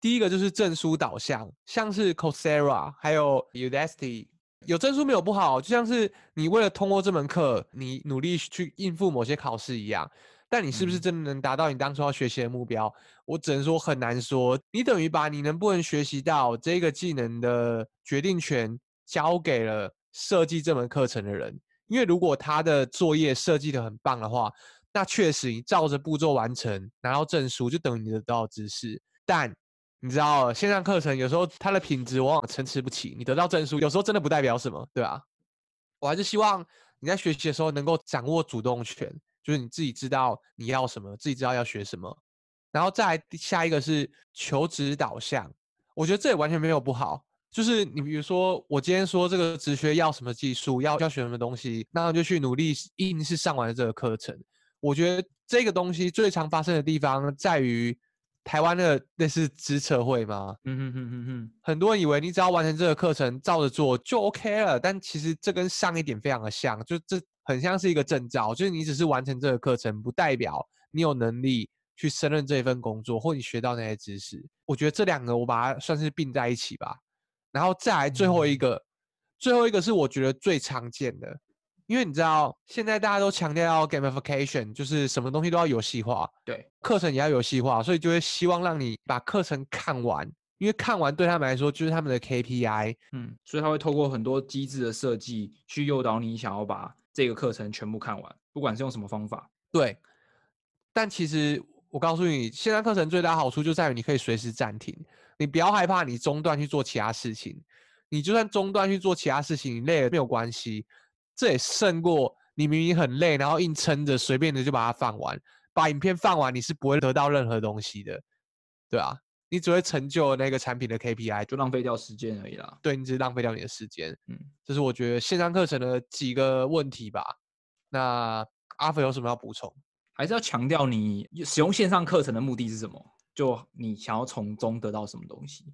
第一个就是证书导向，像是 Coursera 还有 Udacity，有证书没有不好，就像是你为了通过这门课，你努力去应付某些考试一样。但你是不是真的能达到你当初要学习的目标？我只能说很难说。你等于把你能不能学习到这个技能的决定权交给了设计这门课程的人，因为如果他的作业设计的很棒的话，那确实你照着步骤完成，拿到证书就等于你得到知识。但你知道线上课程有时候它的品质往往参差不齐，你得到证书有时候真的不代表什么，对吧？我还是希望你在学习的时候能够掌握主动权。就是你自己知道你要什么，自己知道要学什么，然后再下一个是求职导向，我觉得这也完全没有不好。就是你比如说，我今天说这个职学要什么技术，要要学什么东西，那就去努力硬是上完了这个课程。我觉得这个东西最常发生的地方在于台湾的那是资策会吗？嗯哼哼哼哼，很多人以为你只要完成这个课程，照着做就 OK 了，但其实这跟上一点非常的像，就这。很像是一个证照，就是你只是完成这个课程，不代表你有能力去胜任这一份工作，或你学到那些知识。我觉得这两个我把它算是并在一起吧。然后再来最后一个，嗯、最后一个是我觉得最常见的，因为你知道现在大家都强调要 gamification，就是什么东西都要游戏化，对，课程也要游戏化，所以就会希望让你把课程看完，因为看完对他们来说就是他们的 KPI。嗯，所以他会透过很多机制的设计去诱导你想要把。这个课程全部看完，不管是用什么方法，对。但其实我告诉你，线上课程最大好处就在于你可以随时暂停，你不要害怕你中断去做其他事情。你就算中断去做其他事情，你累了没有关系，这也胜过你明明很累，然后硬撑着随便的就把它放完。把影片放完，你是不会得到任何东西的，对啊。你只会成就那个产品的 KPI，就浪费掉时间而已啦。对，你只是浪费掉你的时间。嗯，这是我觉得线上课程的几个问题吧。那阿飞有什么要补充？还是要强调你使用线上课程的目的是什么？就你想要从中得到什么东西？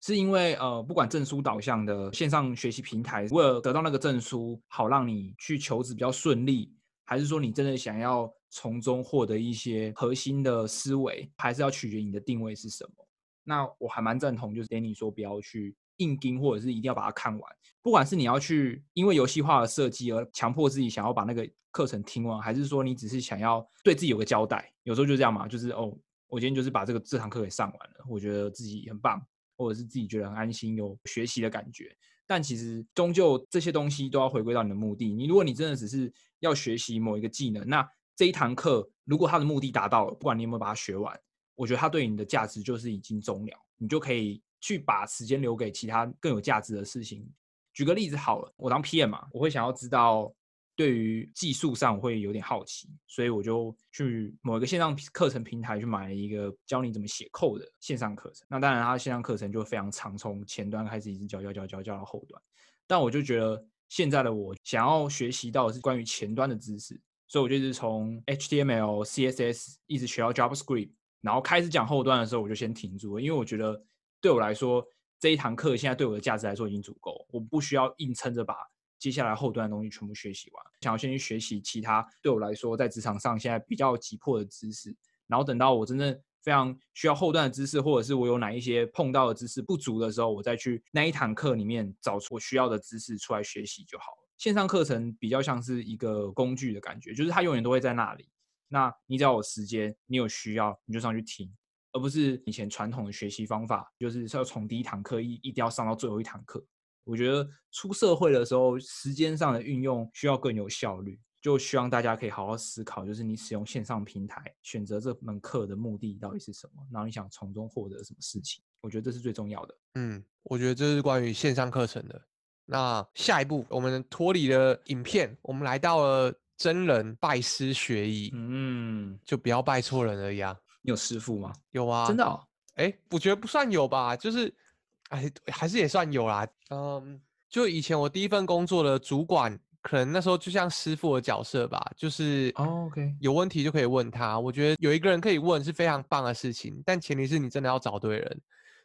是因为呃，不管证书导向的线上学习平台，为了得到那个证书，好让你去求职比较顺利，还是说你真的想要从中获得一些核心的思维？还是要取决你的定位是什么？那我还蛮赞同，就是 Danny 说不要去硬盯，或者是一定要把它看完。不管是你要去因为游戏化的设计而强迫自己想要把那个课程听完，还是说你只是想要对自己有个交代，有时候就这样嘛，就是哦，我今天就是把这个这堂课给上完了，我觉得自己很棒，或者是自己觉得很安心，有学习的感觉。但其实终究这些东西都要回归到你的目的。你如果你真的只是要学习某一个技能，那这一堂课如果它的目的达到了，不管你有没有把它学完。我觉得它对你的价值就是已经终了，你就可以去把时间留给其他更有价值的事情。举个例子好了，我当 PM 嘛，我会想要知道对于技术上我会有点好奇，所以我就去某一个线上课程平台去买了一个教你怎么写扣的线上课程。那当然，它线上课程就非常长，从前端开始一直教教教教教到后端。但我就觉得现在的我想要学习到的是关于前端的知识，所以我就是从 HTML、CSS 一直学到 JavaScript。然后开始讲后端的时候，我就先停住了，因为我觉得对我来说这一堂课现在对我的价值来说已经足够，我不需要硬撑着把接下来后端的东西全部学习完。想要先去学习其他对我来说在职场上现在比较急迫的知识，然后等到我真正非常需要后端的知识，或者是我有哪一些碰到的知识不足的时候，我再去那一堂课里面找出我需要的知识出来学习就好了。线上课程比较像是一个工具的感觉，就是它永远都会在那里。那你只要有时间，你有需要，你就上去听，而不是以前传统的学习方法，就是要从第一堂课一一定要上到最后一堂课。我觉得出社会的时候，时间上的运用需要更有效率，就希望大家可以好好思考，就是你使用线上平台选择这门课的目的到底是什么，然后你想从中获得什么事情？我觉得这是最重要的。嗯，我觉得这是关于线上课程的。那下一步，我们脱离了影片，我们来到了。真人拜师学艺，嗯，就不要拜错人而已啊。你有师傅吗？有啊，真的哦。哎，我觉得不算有吧，就是，哎，还是也算有啦。嗯，就以前我第一份工作的主管，可能那时候就像师傅的角色吧，就是，OK，有问题就可以问他。我觉得有一个人可以问是非常棒的事情，但前提是你真的要找对人。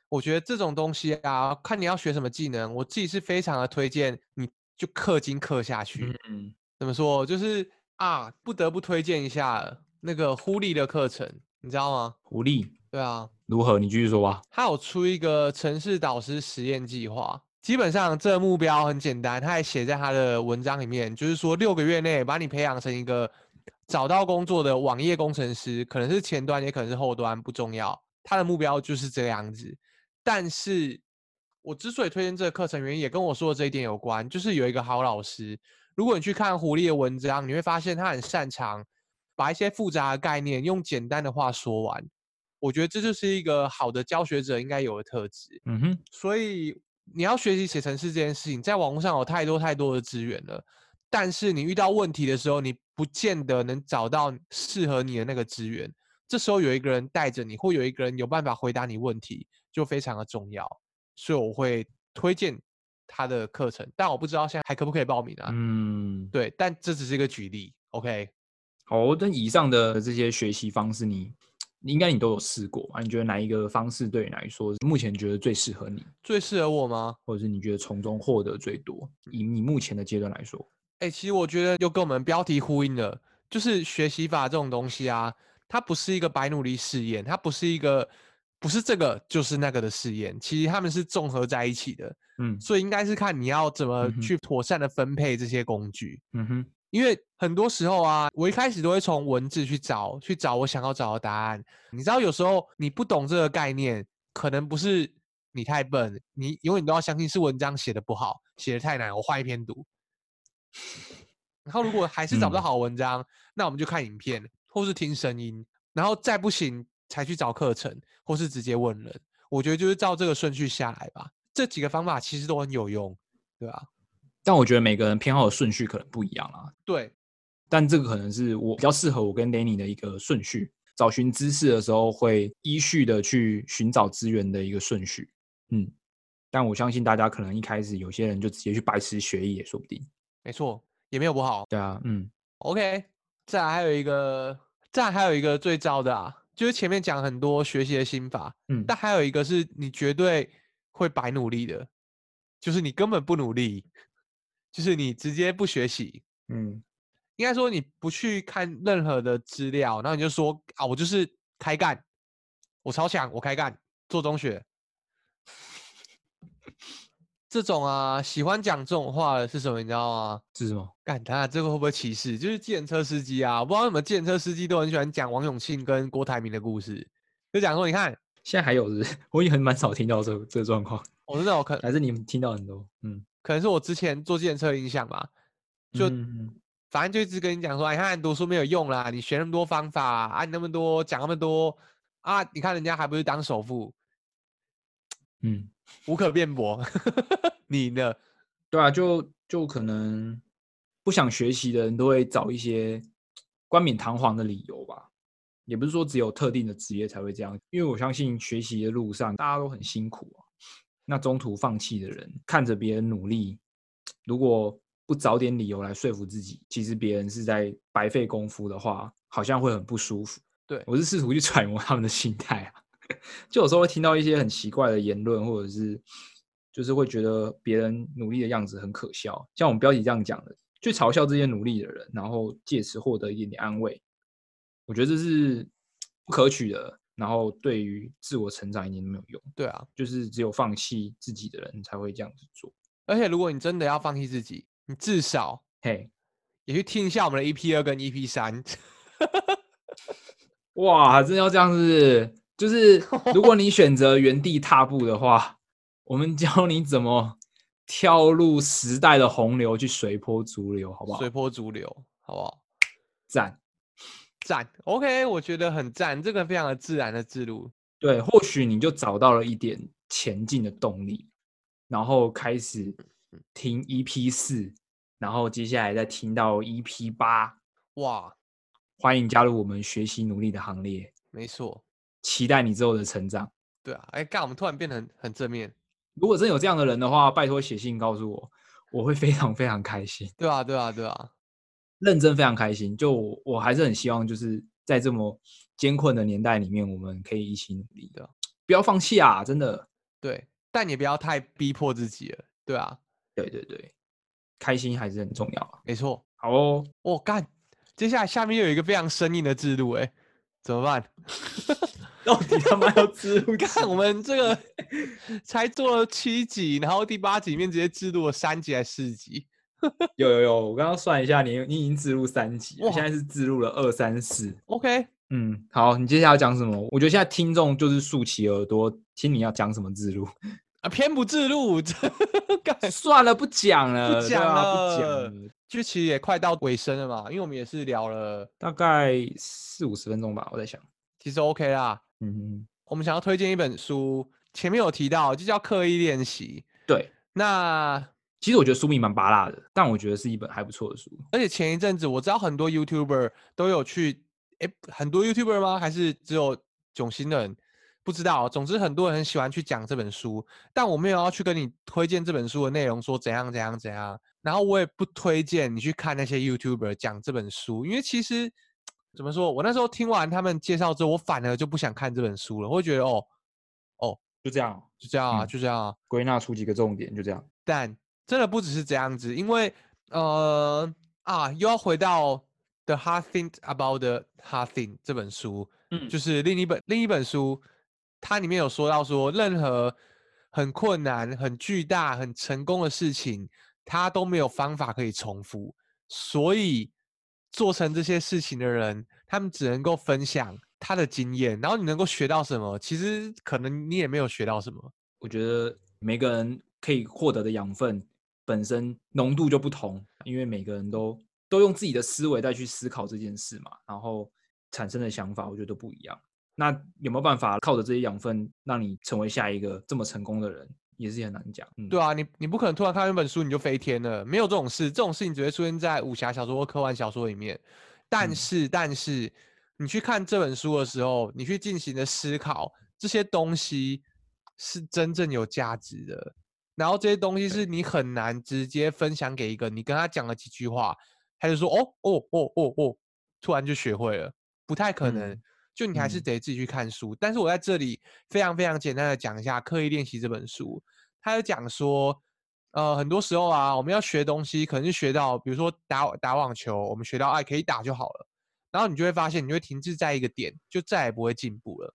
我觉得这种东西啊，看你要学什么技能，我自己是非常的推荐，你就氪金氪下去。嗯，怎么说？就是啊，不得不推荐一下那个狐狸的课程，你知道吗？狐狸，对啊，如何？你继续说吧。他有出一个城市导师实验计划，基本上这个目标很简单，他还写在他的文章里面，就是说六个月内把你培养成一个找到工作的网页工程师，可能是前端，也可能是后端，不重要。他的目标就是这个样子。但是，我之所以推荐这个课程，原因也跟我说的这一点有关，就是有一个好老师。如果你去看狐狸的文章，你会发现他很擅长把一些复杂的概念用简单的话说完。我觉得这就是一个好的教学者应该有的特质。嗯哼。所以你要学习写程式这件事情，在网络上有太多太多的资源了，但是你遇到问题的时候，你不见得能找到适合你的那个资源。这时候有一个人带着你，或有一个人有办法回答你问题。就非常的重要，所以我会推荐他的课程，但我不知道现在还可不可以报名啊？嗯，对，但这只是一个举例，OK。好，那以上的这些学习方式你，你应该你都有试过啊？你觉得哪一个方式对你来说，目前觉得最适合你？最适合我吗？或者是你觉得从中获得最多？以你目前的阶段来说，哎、欸，其实我觉得又跟我们标题呼应了，就是学习法这种东西啊，它不是一个白努力试验，它不是一个。不是这个就是那个的试验，其实他们是综合在一起的，嗯，所以应该是看你要怎么去妥善的分配这些工具，嗯哼，因为很多时候啊，我一开始都会从文字去找，去找我想要找的答案。你知道，有时候你不懂这个概念，可能不是你太笨，你永远都要相信是文章写的不好，写的太难，我换一篇读。然后如果还是找不到好文章，嗯，那我们就看影片或是听声音，然后再不行。才去找课程，或是直接问人，我觉得就是照这个顺序下来吧。这几个方法其实都很有用，对吧？但我觉得每个人偏好的顺序可能不一样啦。对，但这个可能是我比较适合我跟 Danny 的一个顺序。找寻知识的时候会依序的去寻找资源的一个顺序。嗯，但我相信大家可能一开始有些人就直接去白痴学艺也说不定。没错，也没有不好。对啊，嗯，OK。再来还有一个，再来还有一个最糟的啊。就是前面讲很多学习的心法，嗯，但还有一个是你绝对会白努力的，就是你根本不努力，就是你直接不学习，嗯，应该说你不去看任何的资料，然后你就说啊，我就是开干，我超强，我开干，做中学。这种啊，喜欢讲这种话的是什么？你知道吗？是什么？干他这个会不会歧视？就是计程车司机啊，我不知道为什么计程车司机都很喜欢讲王永庆跟郭台铭的故事，就讲说，你看现在还有是，我也很蛮少听到这个、这个状况。我真的我可还是你们听到很多，嗯，可能是我之前坐计程车的印象吧。就、嗯、反正就一直跟你讲说，你看读书没有用啦，你学那么多方法，啊，你那么多讲那么多啊，你看人家还不是当首富，嗯。无可辩驳，你呢？对啊，就就可能不想学习的人都会找一些冠冕堂皇的理由吧。也不是说只有特定的职业才会这样，因为我相信学习的路上大家都很辛苦啊。那中途放弃的人，看着别人努力，如果不找点理由来说服自己，其实别人是在白费功夫的话，好像会很不舒服。对，我是试图去 揣摩他们的心态啊。就有时候会听到一些很奇怪的言论，或者是就是会觉得别人努力的样子很可笑，像我们标题这样讲的，去嘲笑这些努力的人，然后借此获得一点点安慰，我觉得这是不可取的。然后对于自我成长一点都没有用。对啊，就是只有放弃自己的人才会这样子做。而且如果你真的要放弃自己，你至少嘿也去听一下我们的 EP 二跟 EP 三。哇，真的要这样子？就是如果你选择原地踏步的话，我们教你怎么跳入时代的洪流，去随波逐流，好不好？随波逐流，好不好？赞赞，OK，我觉得很赞，这个非常的自然的之路。对，或许你就找到了一点前进的动力，然后开始听 EP 四，然后接下来再听到 EP 八，哇！欢迎加入我们学习努力的行列。没错。期待你之后的成长。对啊，哎，干，我们突然变得很很正面。如果真有这样的人的话，拜托写信告诉我，我会非常非常开心。对啊，对啊，对啊，认真非常开心。就我，我还是很希望，就是在这么艰困的年代里面，我们可以一起努力的，不要放弃啊！真的，对，但也不要太逼迫自己了，对啊，对对对，开心还是很重要啊，没错。好哦，我干、哦，接下来下面又有一个非常生硬的制度，哎，怎么办？到底他妈要制度？看我们这个才做了七集，然后第八集里面直接制度了三集还是四集？有有有，我刚刚算一下，你你已经置入三集，我现在是置入了二三四。OK，嗯，好，你接下来要讲什么？我觉得现在听众就是竖起耳朵听你要讲什么置入 啊，偏不置入，算了，不讲了，不讲了，不讲了。剧情也快到尾声了嘛，因为我们也是聊了大概四五十分钟吧，我在想，其实 OK 啦。嗯哼，我们想要推荐一本书，前面有提到，就叫《刻意练习》。对，那。其实我觉得书名蛮拔辣的，但我觉得是一本还不错的书。而且前一阵子我知道很多 YouTuber 都有去，哎，很多 YouTuber 吗？还是只有囧星的人？不知道。总之很多人很喜欢去讲这本书，但我没有要去跟你推荐这本书的内容，说怎样怎样怎样。然后我也不推荐你去看那些 YouTuber 讲这本书，因为其实怎么说，我那时候听完他们介绍之后，我反而就不想看这本书了。我会觉得哦，哦，就这样，就这样啊，嗯、就这样啊，归纳出几个重点，就这样。但真的不只是这样子，因为呃啊，又要回到《The Hard Thing About the Hard Thing》这本书，嗯，就是另一本另一本书，它里面有说到说，任何很困难、很巨大、很成功的事情，它都没有方法可以重复，所以做成这些事情的人，他们只能够分享他的经验，然后你能够学到什么？其实可能你也没有学到什么。我觉得每个人可以获得的养分。本身浓度就不同，因为每个人都都用自己的思维再去思考这件事嘛，然后产生的想法，我觉得都不一样。那有没有办法靠着这些养分，让你成为下一个这么成功的人，也是很难讲。嗯，对啊，你你不可能突然看一本书你就飞天了，没有这种事。这种事情只会出现在武侠小说或科幻小说里面。但是，嗯，但是你去看这本书的时候，你去进行的思考，这些东西是真正有价值的。然后这些东西是你很难直接分享给一个你跟他讲了几句话，他就说哦哦哦哦哦，突然就学会了，不太可能。就你还是得自己去看书。但是我在这里非常非常简单的讲一下《刻意练习》这本书，他有讲说，呃，很多时候啊，我们要学东西，可能是学到，比如说打打网球，我们学到哎可以打就好了，然后你就会发现，你就会停滞在一个点，就再也不会进步了。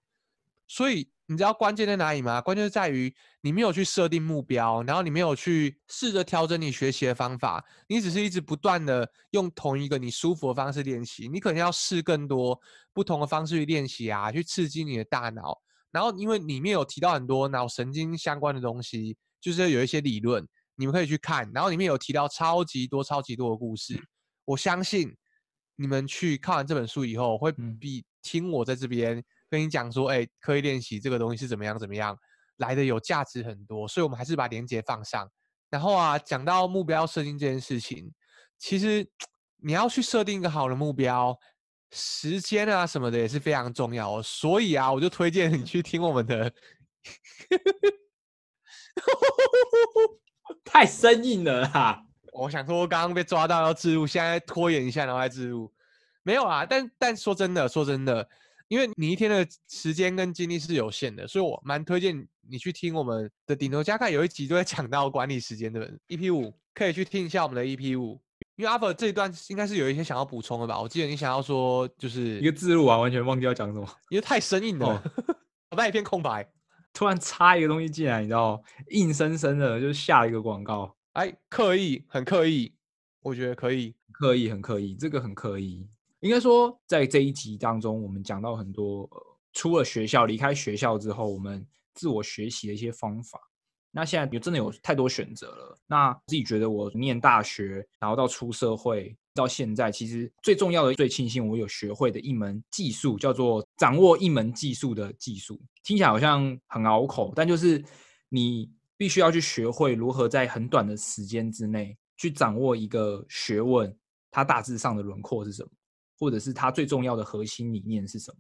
所以。你知道关键在哪里吗？关键在于你没有去设定目标，然后你没有去试着调整你学习的方法，你只是一直不断的用同一个你舒服的方式练习。你可能要试更多不同的方式去练习啊，去刺激你的大脑。然后因为里面有提到很多脑神经相关的东西，就是有一些理论，你们可以去看。然后里面有提到超级多、超级多的故事。我相信你们去看完这本书以后，会比听我在这边。跟你讲说，哎、欸，刻意练习这个东西是怎么样怎么样来的，有价值很多，所以我们还是把链接放上。然后啊，讲到目标设定这件事情，其实你要去设定一个好的目标，时间啊什么的也是非常重要。所以啊，我就推荐你去听我们的，太生硬了哈。我想说，刚刚被抓到要置入，现在拖延一下然后再置入，没有啊。但但说真的，说真的。因为你一天的时间跟精力是有限的，所以我蛮推荐你去听我们的顶头加盖有一集都在讲到管理时间的 EP 五，可以去听一下我们的 EP 五。因为阿佛这一段应该是有一些想要补充的吧？我记得你想要说就是一个字录啊，完全忘记要讲什么，因为太生硬了，脑、哦、袋一片空白，突然插一个东西进来，你知道，硬生生的就下一个广告，哎，刻意，很刻意，我觉得可以，刻意，很刻意，这个很刻意。应该说，在这一集当中，我们讲到很多，呃，出了学校、离开学校之后，我们自我学习的一些方法。那现在有真的有太多选择了。那自己觉得，我念大学，然后到出社会，到现在，其实最重要的、最庆幸我有学会的一门技术，叫做掌握一门技术的技术。听起来好像很拗口，但就是你必须要去学会如何在很短的时间之内去掌握一个学问，它大致上的轮廓是什么。或者是它最重要的核心理念是什么？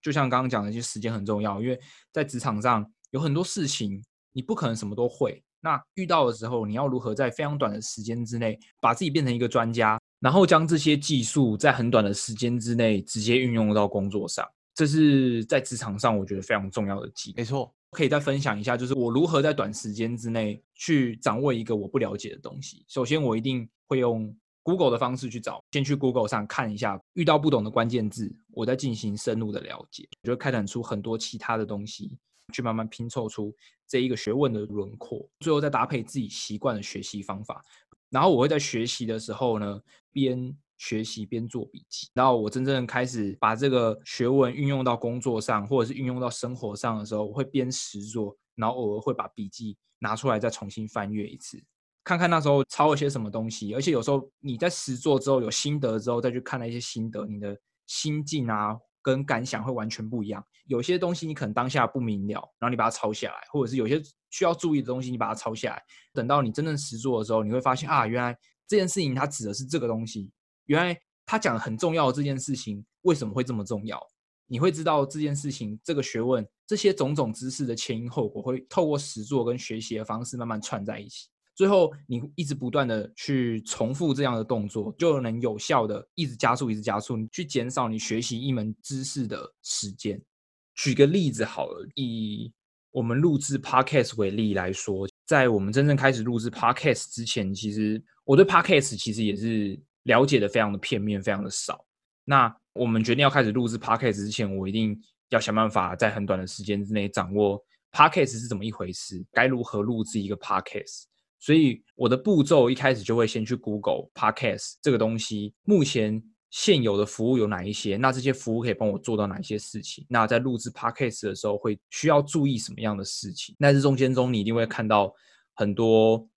就像刚刚讲的，就时间很重要，因为在职场上有很多事情，你不可能什么都会。那遇到的时候，你要如何在非常短的时间之内，把自己变成一个专家，然后将这些技术在很短的时间之内直接运用到工作上，这是在职场上我觉得非常重要的技能。没错，可以再分享一下，就是我如何在短时间之内去掌握一个我不了解的东西。首先，我一定会用 Google 的方式去找，先去 Google 上看一下，遇到不懂的关键字，我再进行深入的了解，就会开展出很多其他的东西，去慢慢拼凑出这一个学问的轮廓，最后再搭配自己习惯的学习方法。然后我会在学习的时候呢，边学习边做笔记。然后我真正开始把这个学问运用到工作上，或者是运用到生活上的时候，我会边实做，然后偶尔会把笔记拿出来再重新翻阅一次，看看那时候抄了些什么东西。而且有时候你在实做之后有心得之后，再去看那些心得，你的心境啊跟感想会完全不一样。有些东西你可能当下不明了，然后你把它抄下来，或者是有些。需要注意的东西，你把它抄下来。等到你真正实做的时候，你会发现啊，原来这件事情它指的是这个东西。原来他讲很重要的这件事情，为什么会这么重要？你会知道这件事情、这个学问、这些种种知识的前因后果，会透过实作跟学习的方式慢慢串在一起。最后，你一直不断的去重复这样的动作，就能有效的一直加速、一直加速，你去减少你学习一门知识的时间。举个例子好了，以我们录制 Podcast 为例来说，在我们真正开始录制 Podcast 之前，其实我对 Podcast 其实也是了解的非常的片面，非常的少。那我们决定要开始录制 Podcast 之前，我一定要想办法在很短的时间之内掌握 Podcast 是怎么一回事，该如何录制一个 Podcast。所以我的步骤一开始就会先去 Google Podcast 这个东西，目前。现有的服务有哪一些？那这些服务可以帮我做到哪一些事情？那在录制 Podcast 的时候会需要注意什么样的事情？那这中间中，你一定会看到很多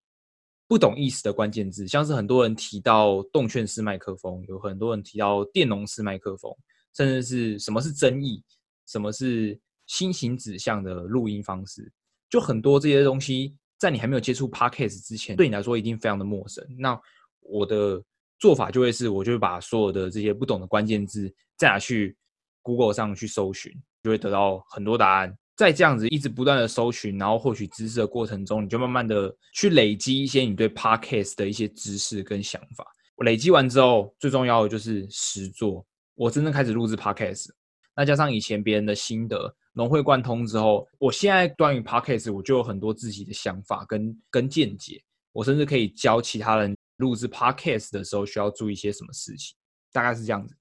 不懂意思的关键字，像是很多人提到动圈式麦克风，有很多人提到电容式麦克风，甚至是什么是争议，什么是心形指向的录音方式，就很多这些东西，在你还没有接触 Podcast 之前，对你来说一定非常的陌生。那我的。做法就会是，我就会把所有的这些不懂的关键字再拿去 Google 上去搜寻，就会得到很多答案。在这样子一直不断的搜寻，然后获取知识的过程中，你就慢慢的去累积一些你对 Podcast 的一些知识跟想法。累积完之后，最重要的就是实作。我真正开始录制 Podcast，那加上以前别人的心得融会贯通之后，我现在关于 Podcast 我就有很多自己的想法跟跟见解。我甚至可以教其他人。录制 Podcast 的时候需要注意一些什么事情？大概是这样子。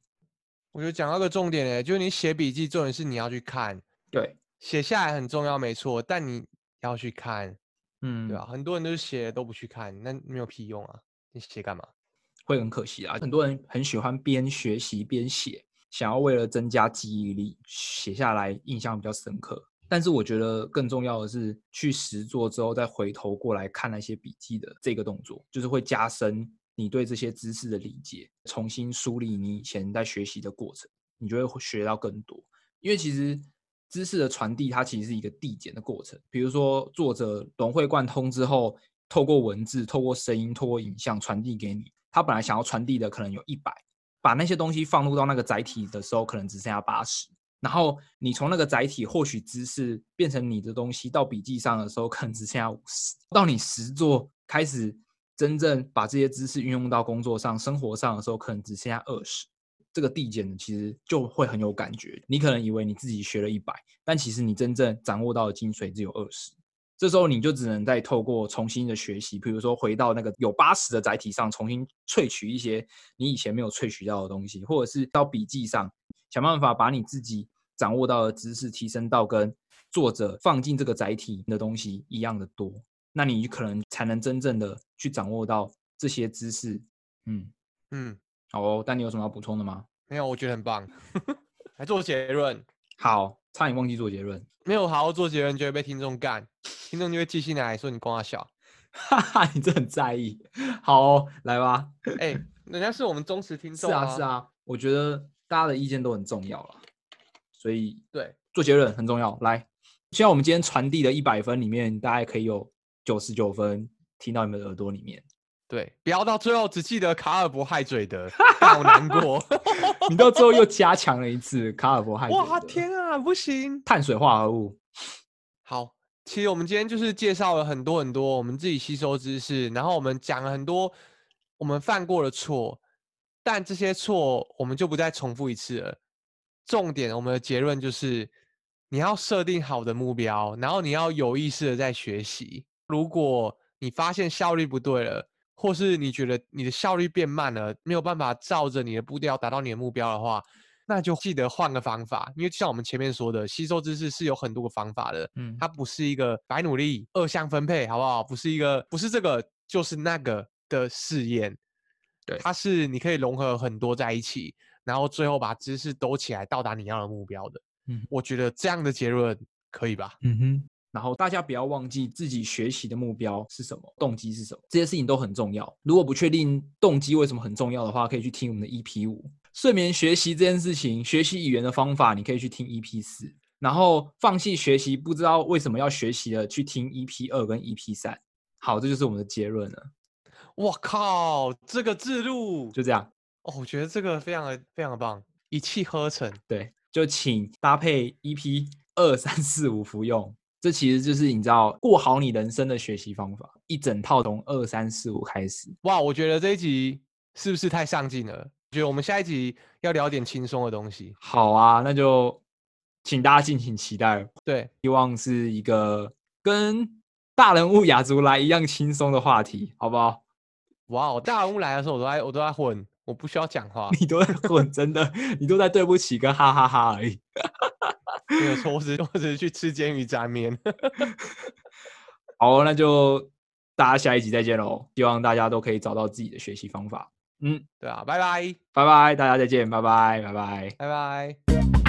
我觉得讲到个重点诶，就是你写笔记，重点是你要去看。对，写下来很重要，没错。但你要去看，嗯，对吧？很多人都是写都不去看，那没有屁用啊！你写干嘛？会很可惜啊。很多人很喜欢边学习边写，想要为了增加记忆力，写下来印象比较深刻。但是我觉得更重要的是，去实做之后再回头过来看那些笔记的这个动作，就是会加深你对这些知识的理解，重新梳理你以前在学习的过程，你就会学到更多。因为其实知识的传递，它其实是一个递减的过程。比如说作者融会贯通之后，透过文字、透过声音、透过影像传递给你，他本来想要传递的可能有一百，把那些东西放入到那个载体的时候，可能只剩下八十。然后你从那个载体获取知识变成你的东西，到笔记上的时候可能只剩下五十。到你实作开始真正把这些知识运用到工作上、生活上的时候，可能只剩下二十。这个递减的其实就会很有感觉。你可能以为你自己学了一百，但其实你真正掌握到的精髓只有二十。这时候你就只能再透过重新的学习，比如说回到那个有八十的载体上，重新萃取一些你以前没有萃取到的东西，或者是到笔记上想办法把你自己。掌握到的知识提升到跟作者放进这个载体的东西一样的多，那你可能才能真正的去掌握到这些知识。嗯嗯，好哦，但你有什么要补充的吗？没有，我觉得很棒。来做结论。好，差点忘记做结论。没有好好做结论，就会被听众干，听众就会寄信来说你光他小。哈哈，你这很在意。好哦，来吧。哎、欸，人家是我们忠实听众啊。是啊，是啊，我觉得大家的意见都很重要了。所以，对，做结论很重要。来，希望我们今天传递的一百分里面，大家可以有九十九分听到你们的耳朵里面。对，不要到最后只记得卡尔伯害嘴的，好难过。你到最后又加强了一次卡尔伯害嘴。哇，天啊，不行！碳水化合物。好，其实我们今天就是介绍了很多很多我们自己吸收知识，然后我们讲了很多我们犯过的错，但这些错我们就不再重复一次了。重点，我们的结论就是，你要设定好的目标，然后你要有意识的在学习。如果你发现效率不对了，或是你觉得你的效率变慢了，没有办法照着你的步调达到你的目标的话，那就记得换个方法。因为就像我们前面说的，吸收知识是有很多个方法的，嗯，它不是一个白努力、二项分配，好不好？不是一个，不是这个就是那个的试验，对，它是你可以融合很多在一起，然后最后把知识兜起来，到达你要的目标的。嗯，我觉得这样的结论可以吧？嗯哼。然后大家不要忘记自己学习的目标是什么，动机是什么，这些事情都很重要。如果不确定动机为什么很重要的话，可以去听我们的 EP 五。睡眠学习这件事情，学习语言的方法，你可以去听 EP 四。然后放弃学习，不知道为什么要学习的，去听 EP 二跟 EP 三。好，这就是我们的结论了。我靠，这个制度就这样哦，我觉得这个非常的非常的棒，一气呵成。对。就请搭配 EP 二三四五服用，这其实就是你知道过好你人生的学习方法，一整套从二三四五开始。哇，我觉得这一集是不是太上进了？我觉得我们下一集要聊点轻松的东西。好啊，那就请大家敬请期待。对，希望是一个跟大人物雅族来一样轻松的话题，好不好？哇，大人物来的时候，我都在我都在混。我不需要讲话，你都在 混，真的，你都在对不起跟哈哈哈哈而已。没有错，我只我只是去吃煎鱼沾面。好，那就大家下一集再见喽！希望大家都可以找到自己的学习方法。嗯，对啊，拜拜，拜拜，大家再见，拜拜，拜拜，拜拜。